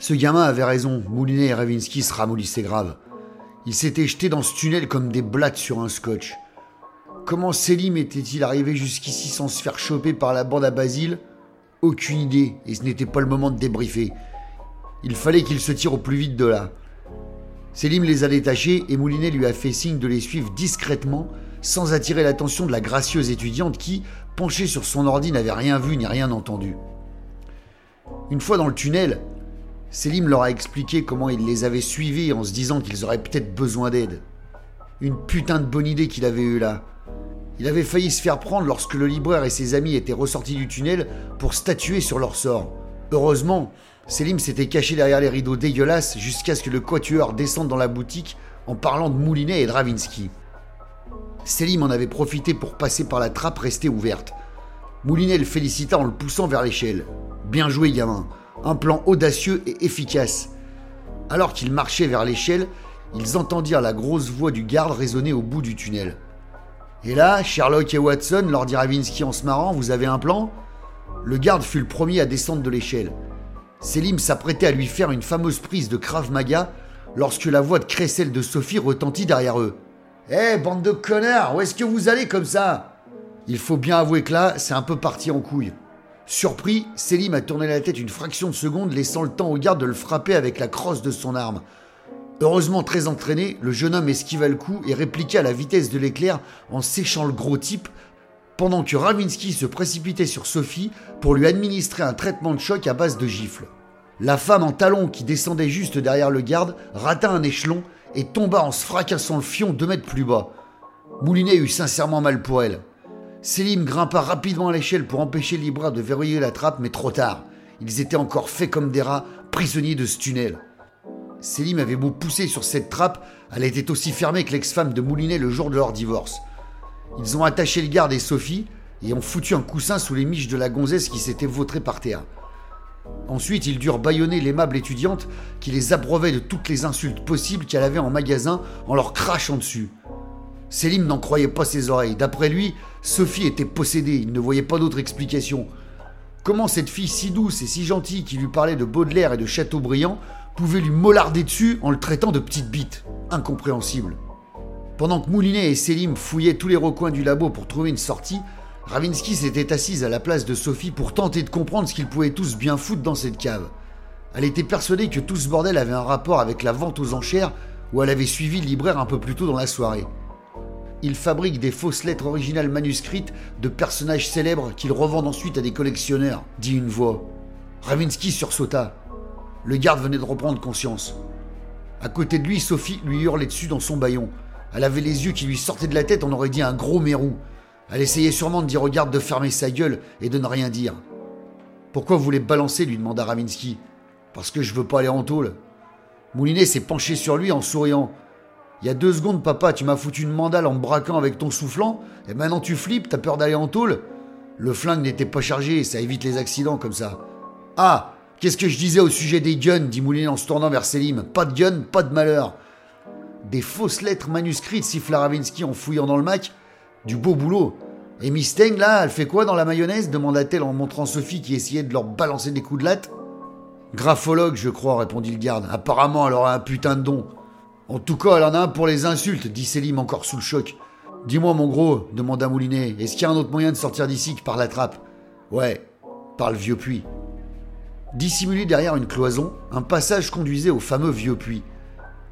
Ce gamin avait raison, Moulinet et Ravinsky se ramollissaient grave. Ils s'étaient jetés dans ce tunnel comme des blattes sur un scotch. Comment Selim était-il arrivé jusqu'ici sans se faire choper par la bande à Basile? Aucune idée, et ce n'était pas le moment de débriefer. Il fallait qu'il se tire au plus vite de là. Selim les a détachés et Moulinet lui a fait signe de les suivre discrètement, sans attirer l'attention de la gracieuse étudiante qui, penchée sur son ordi, n'avait rien vu ni rien entendu. Une fois dans le tunnel, Selim leur a expliqué comment il les avait suivis en se disant qu'ils auraient peut-être besoin d'aide. Une putain de bonne idée qu'il avait eue là. Il avait failli se faire prendre lorsque le libraire et ses amis étaient ressortis du tunnel pour statuer sur leur sort. Heureusement, Selim s'était caché derrière les rideaux dégueulasses jusqu'à ce que le quatuor descende dans la boutique en parlant de Moulinet et Dravinsky. Selim en avait profité pour passer par la trappe restée ouverte. Moulinet le félicita en le poussant vers l'échelle. Bien joué, gamin. Un plan audacieux et efficace. Alors qu'ils marchaient vers l'échelle, ils entendirent la grosse voix du garde résonner au bout du tunnel. Et là, Sherlock et Watson, leur dit Ravinsky en se marrant, vous avez un plan? Le garde fut le premier à descendre de l'échelle. Selim s'apprêtait à lui faire une fameuse prise de Krav Maga lorsque la voix de Cressel de Sophie retentit derrière eux. Hé, bande de connards, où est-ce que vous allez comme ça? Il faut bien avouer que là, c'est un peu parti en couille. Surpris, Selim a tourné la tête une fraction de seconde, laissant le temps au garde de le frapper avec la crosse de son arme. Heureusement très entraîné, le jeune homme esquiva le coup et répliqua à la vitesse de l'éclair en séchant le gros type pendant que Ravinsky se précipitait sur Sophie pour lui administrer un traitement de choc à base de gifles. La femme en talons qui descendait juste derrière le garde rata un échelon et tomba en se fracassant le fion deux mètres plus bas. Moulinet eut sincèrement mal pour elle. Selim grimpa rapidement à l'échelle pour empêcher Libra de verrouiller la trappe, mais trop tard. Ils étaient encore faits comme des rats, prisonniers de ce tunnel. Selim avait beau pousser sur cette trappe, elle était aussi fermée que l'ex-femme de Moulinet le jour de leur divorce. Ils ont attaché le garde et Sophie et ont foutu un coussin sous les miches de la gonzesse qui s'était vautrée par terre. Ensuite, ils durent bâillonner l'aimable étudiante qui les abreuvait de toutes les insultes possibles qu'elle avait en magasin en leur crachant dessus. Selim n'en croyait pas ses oreilles. D'après lui, Sophie était possédée, il ne voyait pas d'autre explication. Comment cette fille si douce et si gentille qui lui parlait de Baudelaire et de Chateaubriand pouvait lui mollarder dessus en le traitant de petite bite? Incompréhensible. Pendant que Moulinet et Selim fouillaient tous les recoins du labo pour trouver une sortie, Ravinsky s'était assise à la place de Sophie pour tenter de comprendre ce qu'ils pouvaient tous bien foutre dans cette cave. Elle était persuadée que tout ce bordel avait un rapport avec la vente aux enchères où elle avait suivi le libraire un peu plus tôt dans la soirée. Il fabrique des fausses lettres originales manuscrites de personnages célèbres qu'il revendent ensuite à des collectionneurs, dit une voix. Ravinsky sursauta. Le garde venait de reprendre conscience. À côté de lui, Sophie lui hurlait dessus dans son baillon. Elle avait les yeux qui lui sortaient de la tête, on aurait dit un gros mérou. Elle essayait sûrement de dire au garde de fermer sa gueule et de ne rien dire. Pourquoi vous voulez balancer lui demanda Ravinsky. Parce que je veux pas aller en tôle. Moulinet s'est penché sur lui en souriant. Il y a deux secondes, papa, tu m'as foutu une mandale en me braquant avec ton soufflant, et maintenant tu flippes, t'as peur d'aller en tôle Le flingue n'était pas chargé, ça évite les accidents comme ça. Ah, qu'est-ce que je disais au sujet des guns dit Moulinet en se tournant vers Selim. Pas de gun, pas de malheur. Des fausses lettres manuscrites, siffla Ravinsky en fouillant dans le Mac. Du beau boulot. Et Miss Teng, là, elle fait quoi dans la mayonnaise demanda-t-elle en montrant Sophie qui essayait de leur balancer des coups de latte. Graphologue, je crois, répondit le garde. Apparemment, elle aura un putain de don. En tout cas, elle en a un pour les insultes, dit Selim encore sous le choc. Dis-moi, mon gros, demanda Moulinet, est-ce qu'il y a un autre moyen de sortir d'ici que par la trappe? Ouais, par le vieux puits. Dissimulé derrière une cloison, un passage conduisait au fameux vieux puits.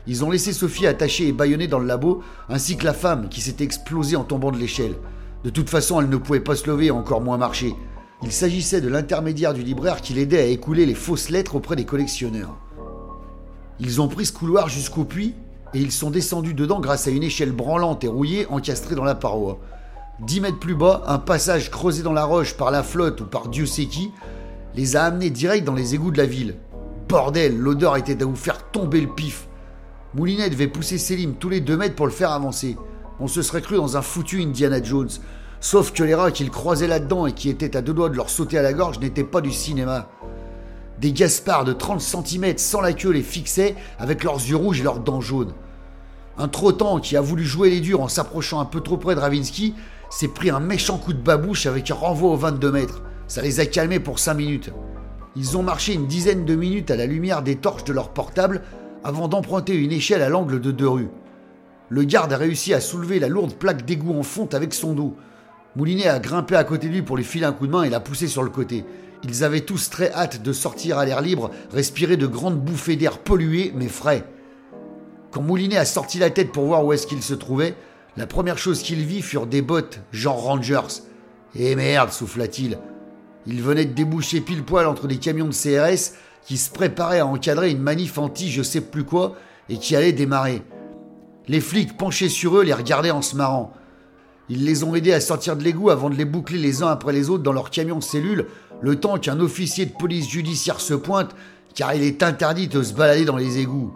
Ils ont laissé Sophie attachée et bâillonnée dans le labo, ainsi que la femme qui s'était explosée en tombant de l'échelle. De toute façon, elle ne pouvait pas se lever, encore moins marcher. Il s'agissait de l'intermédiaire du libraire qui l'aidait à écouler les fausses lettres auprès des collectionneurs. Ils ont pris ce couloir jusqu'au puits et ils sont descendus dedans grâce à une échelle branlante et rouillée encastrée dans la paroi. Dix mètres plus bas, un passage creusé dans la roche par la flotte ou par Dieu sait qui les a amenés direct dans les égouts de la ville. Bordel, l'odeur était à vous faire tomber le pif. Moulinet devait pousser Selim tous les deux mètres pour le faire avancer. On se serait cru dans un foutu Indiana Jones. Sauf que les rats qu'il croisait là-dedans et qui étaient à deux doigts de leur sauter à la gorge n'étaient pas du cinéma. Des Gaspards de 30 cm sans la queue les fixaient avec leurs yeux rouges et leurs dents jaunes. Un trottant qui a voulu jouer les durs en s'approchant un peu trop près de Ravinsky s'est pris un méchant coup de babouche avec un renvoi aux 22 mètres. Ça les a calmés pour 5 minutes. Ils ont marché une dizaine de minutes à la lumière des torches de leur portable avant d'emprunter une échelle à l'angle de deux rues. Le garde a réussi à soulever la lourde plaque d'égout en fonte avec son dos. Moulinet a grimpé à côté de lui pour lui filer un coup de main et l'a poussé sur le côté. Ils avaient tous très hâte de sortir à l'air libre, respirer de grandes bouffées d'air pollué mais frais. Quand Moulinet a sorti la tête pour voir où est-ce qu'il se trouvait, la première chose qu'il vit furent des bottes, genre Rangers. Eh merde, souffla-t-il. Il venait de déboucher pile poil entre des camions de CRS qui se préparaient à encadrer une manif anti je sais plus quoi et qui allait démarrer. Les flics penchés sur eux les regardaient en se marrant. Ils les ont aidés à sortir de l'égout avant de les boucler les uns après les autres dans leur camion cellule, le temps qu'un officier de police judiciaire se pointe, car il est interdit de se balader dans les égouts.